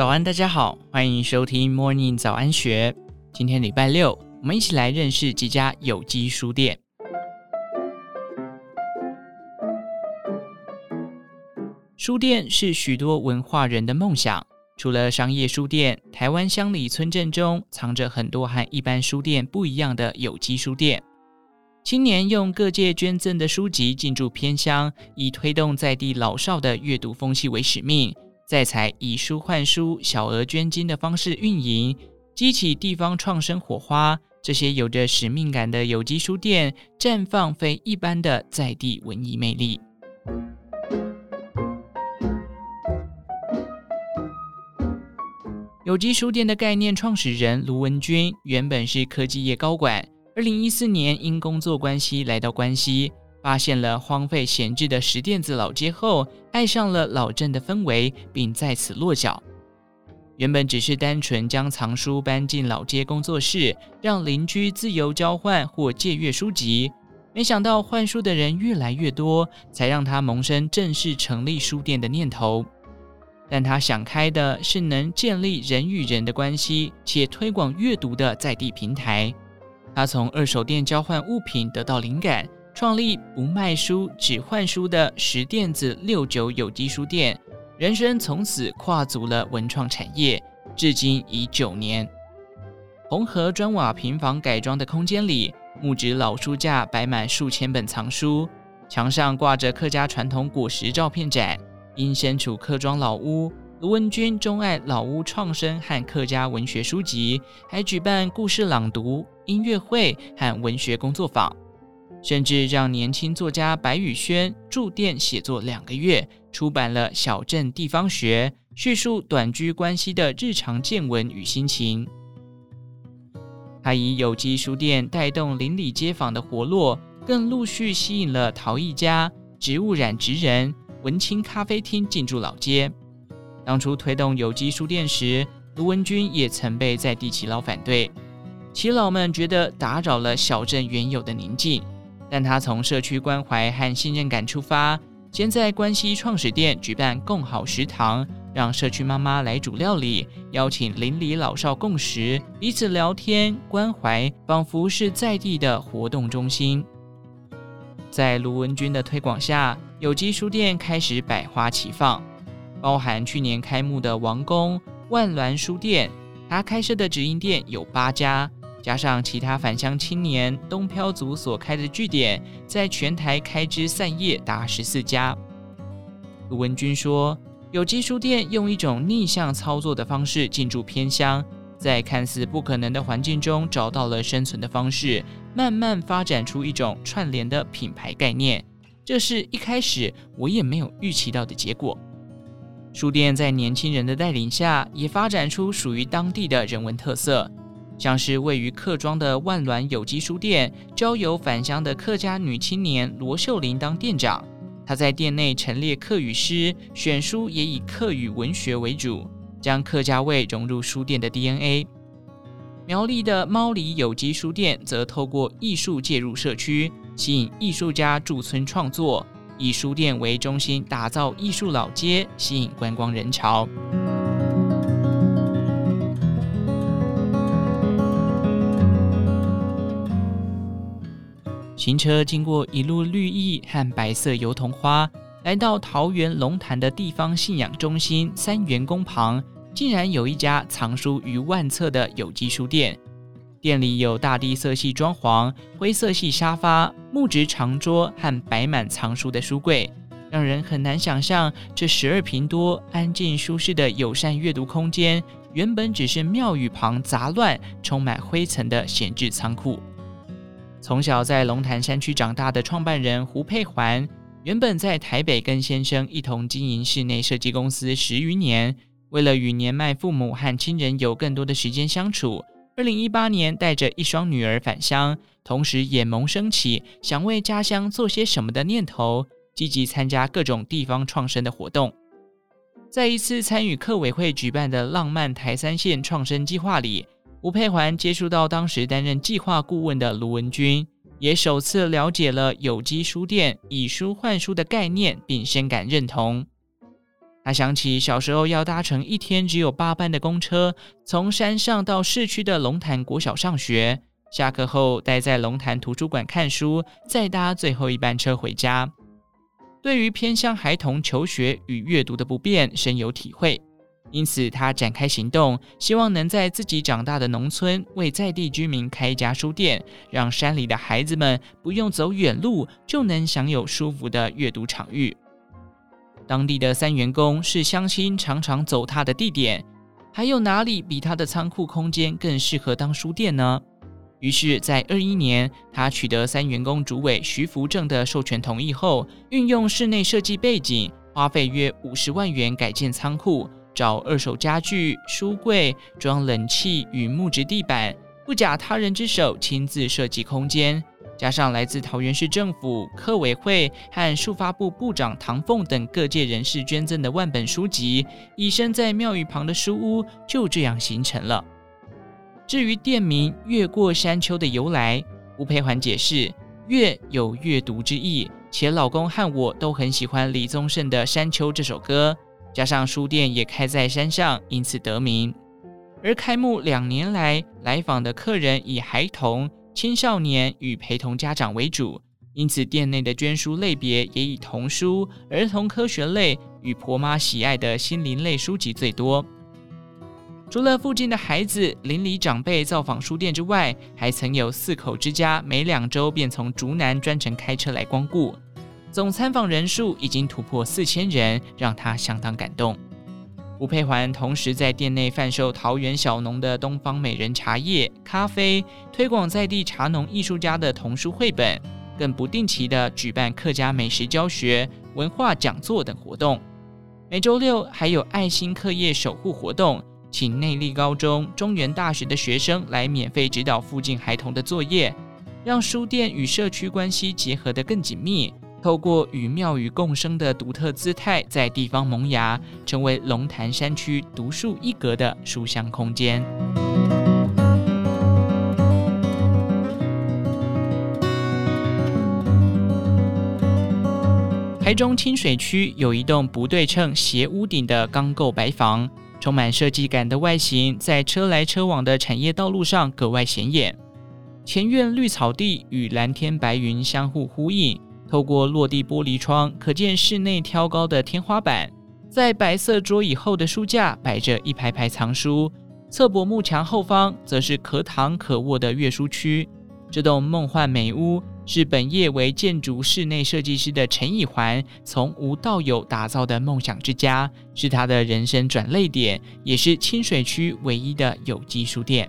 早安，大家好，欢迎收听 Morning 早安学。今天礼拜六，我们一起来认识几家有机书店。书店是许多文化人的梦想。除了商业书店，台湾乡里村镇中藏着很多和一般书店不一样的有机书店。青年用各界捐赠的书籍进驻偏乡，以推动在地老少的阅读风气为使命。再采以书换书、小额捐金的方式运营，激起地方创生火花。这些有着使命感的有机书店，绽放非一般的在地文艺魅力。有机书店的概念创始人卢文君，原本是科技业高管，二零一四年因工作关系来到关西。发现了荒废闲置的石店子老街后，爱上了老镇的氛围，并在此落脚。原本只是单纯将藏书搬进老街工作室，让邻居自由交换或借阅书籍。没想到换书的人越来越多，才让他萌生正式成立书店的念头。但他想开的是能建立人与人的关系，且推广阅读的在地平台。他从二手店交换物品得到灵感。创立不卖书只换书的石碇子六九有机书店，人生从此跨足了文创产业，至今已九年。红河砖瓦平房改装的空间里，木质老书架摆满数千本藏书，墙上挂着客家传统果实照片展。因身处客庄老屋，卢文君钟爱老屋创生和客家文学书籍，还举办故事朗读、音乐会和文学工作坊。甚至让年轻作家白宇轩驻店写作两个月，出版了《小镇地方学》，叙述短居关系的日常见闻与心情。他以有机书店带动邻里街坊的活络，更陆续吸引了陶艺家、植物染职人、文青咖啡厅进驻老街。当初推动有机书店时，卢文君也曾被在地耆老反对，耆老们觉得打扰了小镇原有的宁静。但他从社区关怀和信任感出发，先在关西创始店举办共好食堂，让社区妈妈来煮料理，邀请邻里老少共食，彼此聊天关怀，仿佛是在地的活动中心。在卢文君的推广下，有机书店开始百花齐放，包含去年开幕的王宫万峦书店，他开设的直营店有八家。加上其他返乡青年东漂族所开的据点，在全台开枝散叶达十四家。卢文君说：“有机书店用一种逆向操作的方式进驻偏乡，在看似不可能的环境中找到了生存的方式，慢慢发展出一种串联的品牌概念。这是一开始我也没有预期到的结果。书店在年轻人的带领下，也发展出属于当地的人文特色。”像是位于客庄的万峦有机书店，交由返乡的客家女青年罗秀玲当店长。她在店内陈列客语诗，选书也以客语文学为主，将客家味融入书店的 DNA。苗栗的猫狸有机书店则透过艺术介入社区，吸引艺术家驻村创作，以书店为中心打造艺术老街，吸引观光人潮。行车经过一路绿意和白色油桐花，来到桃园龙潭的地方信仰中心三元宫旁，竟然有一家藏书逾万册的有机书店。店里有大地色系装潢、灰色系沙发、木质长桌和摆满藏书的书柜，让人很难想象这十二坪多、安静舒适的友善阅读空间，原本只是庙宇旁杂乱、充满灰尘的闲置仓库。从小在龙潭山区长大的创办人胡佩环，原本在台北跟先生一同经营室内设计公司十余年。为了与年迈父母和亲人有更多的时间相处，二零一八年带着一双女儿返乡，同时也萌生起想为家乡做些什么的念头，积极参加各种地方创生的活动。在一次参与客委会举办的浪漫台三线创生计划里。吴佩环接触到当时担任计划顾问的卢文君，也首次了解了有机书店以书换书的概念，并深感认同。他想起小时候要搭乘一天只有八班的公车，从山上到市区的龙潭国小上学，下课后待在龙潭图书馆看书，再搭最后一班车回家。对于偏乡孩童求学与阅读的不便深有体会，因此他展开行动，希望能在自己长大的农村为在地居民开一家书店，让山里的孩子们不用走远路就能享有舒服的阅读场域。当地的三元宫是乡亲常常走踏的地点，还有哪里比他的仓库空间更适合当书店呢？于是，在二一年，他取得三元宫主委徐福正的授权同意后，运用室内设计背景，花费约五十万元改建仓库，找二手家具、书柜，装冷气与木质地板，不假他人之手，亲自设计空间。加上来自桃园市政府、客委会和书发部部长唐凤等各界人士捐赠的万本书籍，以身在庙宇旁的书屋就这样形成了。至于店名“越过山丘”的由来，吴佩环解释：“越”有阅读之意，且老公和我都很喜欢李宗盛的《山丘》这首歌，加上书店也开在山上，因此得名。而开幕两年来，来访的客人以孩童、青少年与陪同家长为主，因此店内的捐书类别也以童书、儿童科学类与婆妈喜爱的心灵类书籍最多。除了附近的孩子、邻里长辈造访书店之外，还曾有四口之家每两周便从竹南专程开车来光顾，总参访人数已经突破四千人，让他相当感动。吴佩环同时在店内贩售桃园小农的东方美人茶叶、咖啡，推广在地茶农艺术家的童书绘本，更不定期地举办客家美食教学、文化讲座等活动。每周六还有爱心课业守护活动。请内坜高中、中原大学的学生来免费指导附近孩童的作业，让书店与社区关系结合得更紧密。透过与庙宇共生的独特姿态，在地方萌芽，成为龙潭山区独树一格的书香空间。台中清水区有一栋不对称斜屋顶的钢构白房。充满设计感的外形，在车来车往的产业道路上格外显眼。前院绿草地与蓝天白云相互呼应，透过落地玻璃窗，可见室内挑高的天花板。在白色桌椅后的书架摆着一排排藏书，侧柏木墙后方则是可躺可卧的阅书区。这栋梦幻美屋。是本业为建筑室内设计师的陈以环从无到有打造的梦想之家，是他的人生转捩点，也是清水区唯一的有机书店。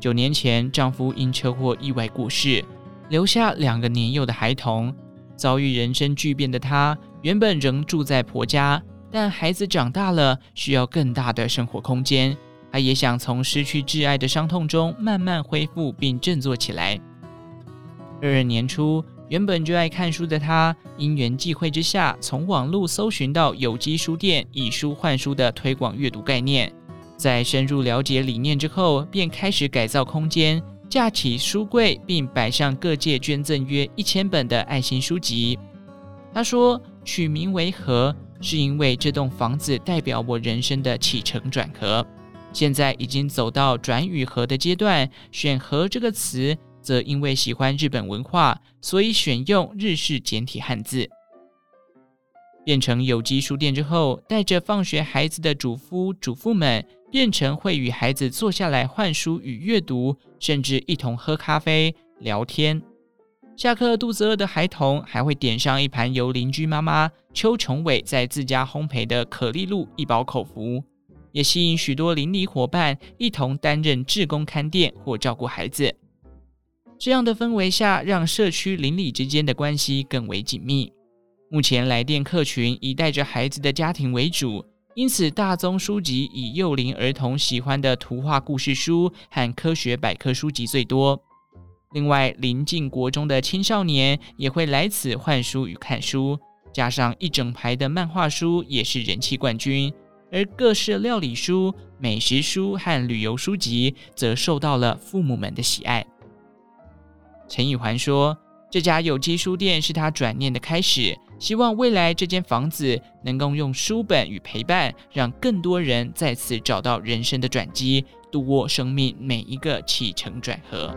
九年前，丈夫因车祸意外过世，留下两个年幼的孩童。遭遇人生巨变的她，原本仍住在婆家，但孩子长大了，需要更大的生活空间。她也想从失去挚爱的伤痛中慢慢恢复并振作起来。二二年初，原本就爱看书的他，因缘际会之下，从网络搜寻到有机书店以书换书的推广阅读概念。在深入了解理念之后，便开始改造空间，架起书柜，并摆上各界捐赠约一千本的爱心书籍。他说：“取名为和，是因为这栋房子代表我人生的起承转合。现在已经走到转与合的阶段，选和这个词。”则因为喜欢日本文化，所以选用日式简体汉字。变成有机书店之后，带着放学孩子的主夫主妇们，变成会与孩子坐下来换书与阅读，甚至一同喝咖啡聊天。下课肚子饿的孩童，还会点上一盘由邻居妈妈邱琼伟在自家烘焙的可丽露一饱口福，也吸引许多邻里伙伴一同担任志工看店或照顾孩子。这样的氛围下，让社区邻里之间的关系更为紧密。目前来电客群以带着孩子的家庭为主，因此大宗书籍以幼龄儿童喜欢的图画故事书和科学百科书籍最多。另外，临近国中的青少年也会来此换书与看书，加上一整排的漫画书也是人气冠军。而各式料理书、美食书和旅游书籍则受到了父母们的喜爱。陈以环说：“这家有机书店是他转念的开始，希望未来这间房子能够用书本与陪伴，让更多人再次找到人生的转机，度过生命每一个起承转合。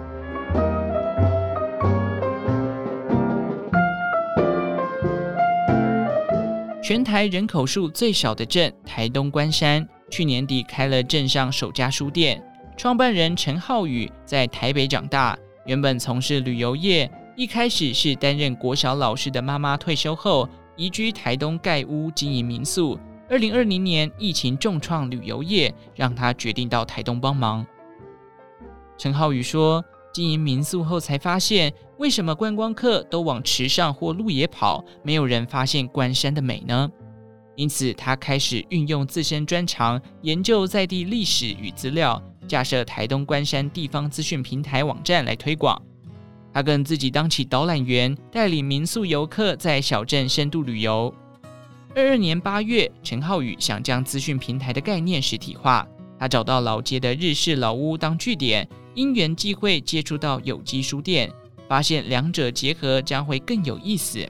全台人口数最少的镇台东关山，去年底开了镇上首家书店。创办人陈浩宇在台北长大，原本从事旅游业，一开始是担任国小老师的妈妈退休后，移居台东盖屋经营民宿。二零二零年疫情重创旅游业，让他决定到台东帮忙。陈浩宇说。经营民宿后，才发现为什么观光客都往池上或鹿野跑，没有人发现关山的美呢？因此，他开始运用自身专长，研究在地历史与资料，架设台东关山地方资讯平台网站来推广。他更自己当起导览员，带领民宿游客在小镇深度旅游。二二年八月，陈浩宇想将资讯平台的概念实体化，他找到老街的日式老屋当据点。因缘际会接触到有机书店，发现两者结合将会更有意思。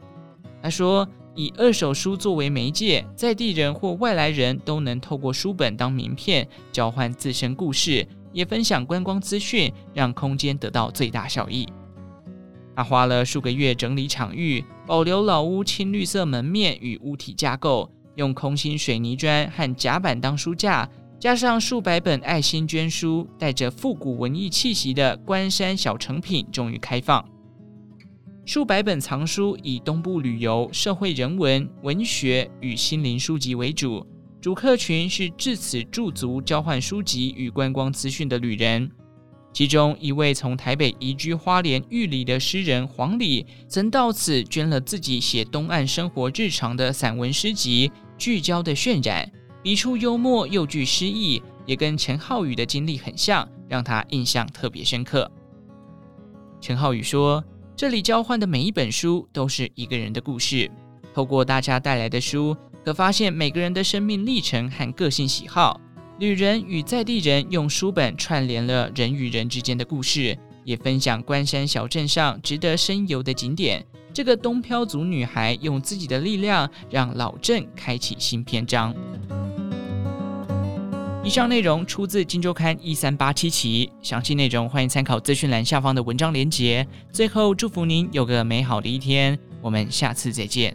他说：“以二手书作为媒介，在地人或外来人都能透过书本当名片，交换自身故事，也分享观光资讯，让空间得到最大效益。”他花了数个月整理场域，保留老屋青绿色门面与屋体架构，用空心水泥砖和夹板当书架。加上数百本爱心捐书，带着复古文艺气息的关山小成品终于开放。数百本藏书以东部旅游、社会人文、文学与心灵书籍为主，主客群是至此驻足交换书籍与观光资讯的旅人。其中一位从台北移居花莲玉里的诗人黄礼，曾到此捐了自己写东岸生活日常的散文诗集《聚焦的渲染》。笔触幽默又具诗意，也跟陈浩宇的经历很像，让他印象特别深刻。陈浩宇说：“这里交换的每一本书都是一个人的故事，透过大家带来的书，可发现每个人的生命历程和个性喜好。旅人与在地人用书本串联了人与人之间的故事，也分享关山小镇上值得深游的景点。这个东漂族女孩用自己的力量，让老镇开启新篇章。”以上内容出自《今周刊》一三八七期，详细内容欢迎参考资讯栏下方的文章连结。最后，祝福您有个美好的一天，我们下次再见。